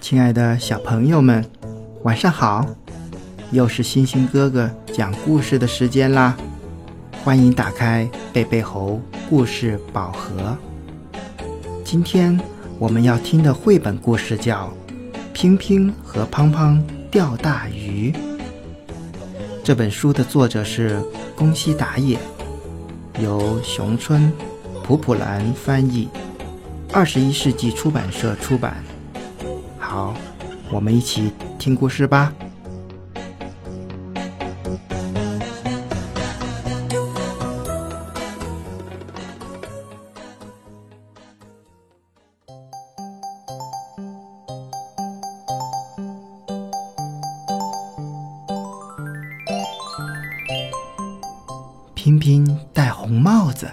亲爱的小朋友们，晚上好！又是星星哥哥讲故事的时间啦！欢迎打开贝贝猴故事宝盒。今天我们要听的绘本故事叫《乒乒和胖胖钓大鱼》。这本书的作者是宫西达也，由熊春普普兰翻译，二十一世纪出版社出版。好，我们一起听故事吧。平平戴红帽子，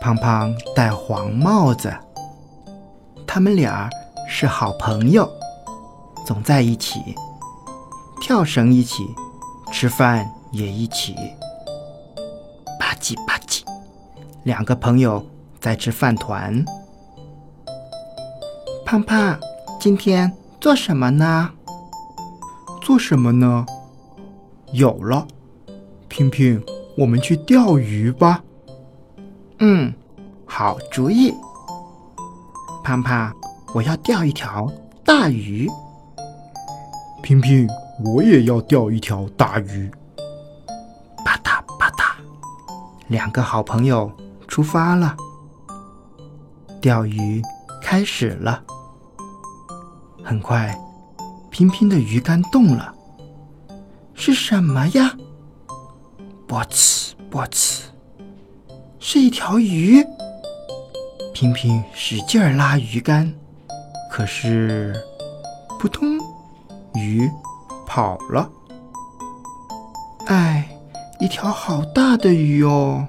胖胖戴黄帽子，他们俩。是好朋友，总在一起，跳绳一起，吃饭也一起。吧唧吧唧，两个朋友在吃饭团。胖胖，今天做什么呢？做什么呢？有了，平平，我们去钓鱼吧。嗯，好主意。胖胖。我要钓一条大鱼，平平，我也要钓一条大鱼。吧嗒吧嗒，两个好朋友出发了。钓鱼开始了。很快，平平的鱼竿动了。是什么呀？啵呲啵呲，是一条鱼。平平使劲儿拉鱼竿。可是，扑通，鱼跑了。哎，一条好大的鱼哦！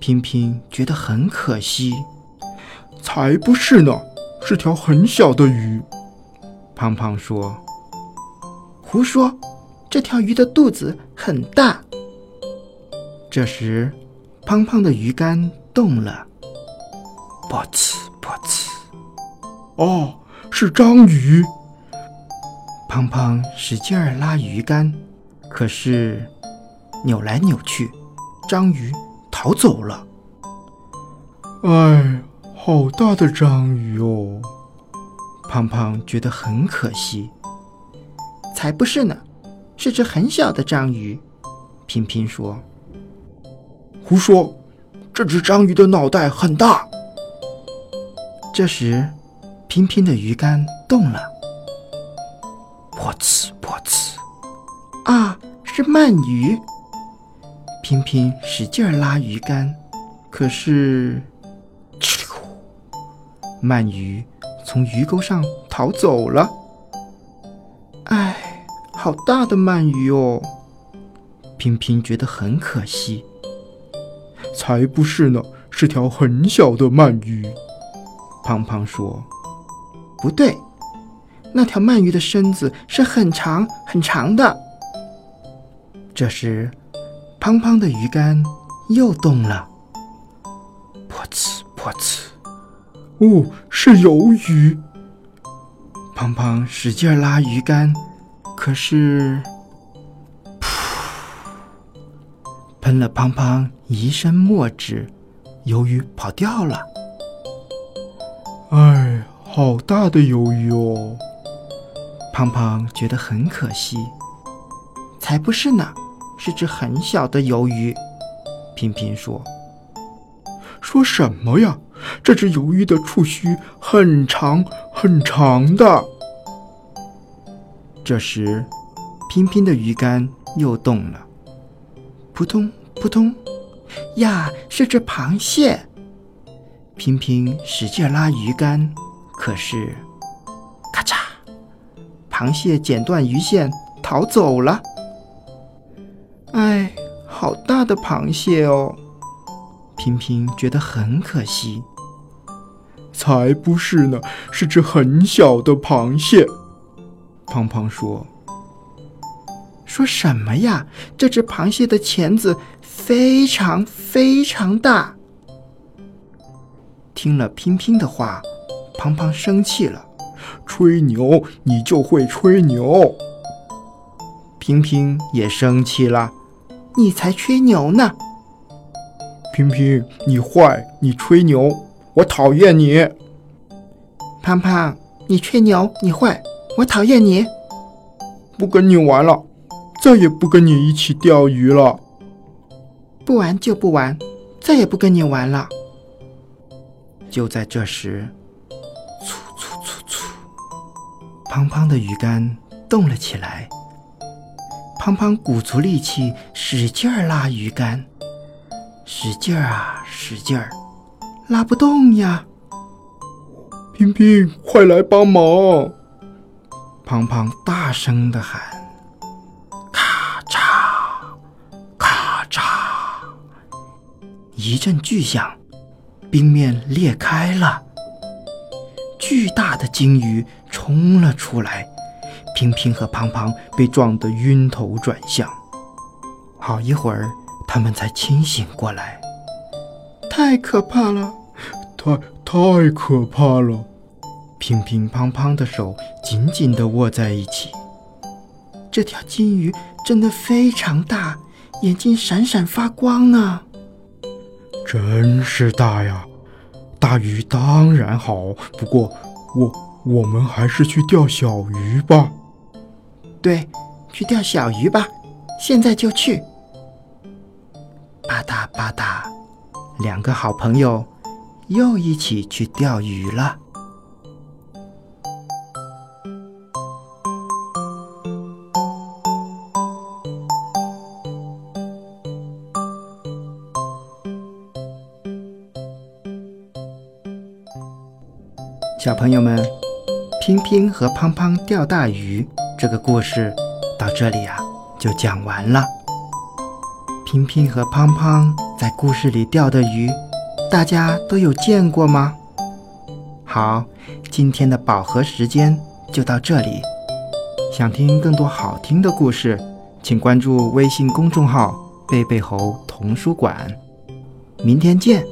平平觉得很可惜。才不是呢，是条很小的鱼。胖胖说：“胡说，这条鱼的肚子很大。”这时，胖胖的鱼竿动了，啵呲啵呲。哦，是章鱼。胖胖使劲儿拉鱼竿，可是扭来扭去，章鱼逃走了。哎，好大的章鱼哦！胖胖觉得很可惜。才不是呢，是只很小的章鱼。平平说：“胡说，这只章鱼的脑袋很大。”这时。平平的鱼竿动了，破呲破呲，啊，是鳗鱼！平平使劲拉鱼竿，可是，哧溜，鳗鱼从鱼钩上逃走了。哎，好大的鳗鱼哦！平平觉得很可惜。才不是呢，是条很小的鳗鱼。胖胖说。不对，那条鳗鱼的身子是很长很长的。这时，胖胖的鱼竿又动了，噗呲噗呲，哦，是鱿鱼。胖胖使劲拉鱼竿，可是，喷了胖胖一身墨汁，鱿鱼跑掉了。哎。好大的鱿鱼哦！胖胖觉得很可惜。才不是呢，是只很小的鱿鱼。平平说：“说什么呀？这只鱿鱼的触须很长很长的。”这时，平平的鱼竿又动了，扑通扑通，呀，是只螃蟹。平平使劲拉鱼竿。可是，咔嚓！螃蟹剪断鱼线逃走了。哎，好大的螃蟹哦！平平觉得很可惜。才不是呢，是只很小的螃蟹。胖胖说：“说什么呀？这只螃蟹的钳子非常非常大。听了拼拼的话，胖胖生气了。吹牛，你就会吹牛。拼拼也生气了，你才吹牛呢！拼拼，你坏，你吹牛，我讨厌你。胖胖，你吹牛，你坏，我讨厌你。不跟你玩了，再也不跟你一起钓鱼了。不玩就不玩，再也不跟你玩了。就在这时，粗粗粗粗，胖胖的鱼竿动了起来。胖胖鼓足力气，使劲儿拉鱼竿，使劲儿啊，使劲儿，拉不动呀！平平，快来帮忙！胖胖大声的喊：“一阵巨响，冰面裂开了，巨大的鲸鱼冲了出来。平平和胖胖被撞得晕头转向，好一会儿，他们才清醒过来。太可怕了，太太可怕了！乒乒乓乓的手紧紧地握在一起。这条金鱼真的非常大，眼睛闪闪发光呢。真是大呀！大鱼当然好，不过我我们还是去钓小鱼吧。对，去钓小鱼吧，现在就去。吧嗒吧嗒，两个好朋友又一起去钓鱼了。小朋友们，拼拼和胖胖钓大鱼。这个故事到这里呀就讲完了。平平和胖胖在故事里钓的鱼，大家都有见过吗？好，今天的宝盒时间就到这里。想听更多好听的故事，请关注微信公众号“贝贝猴童书馆”。明天见。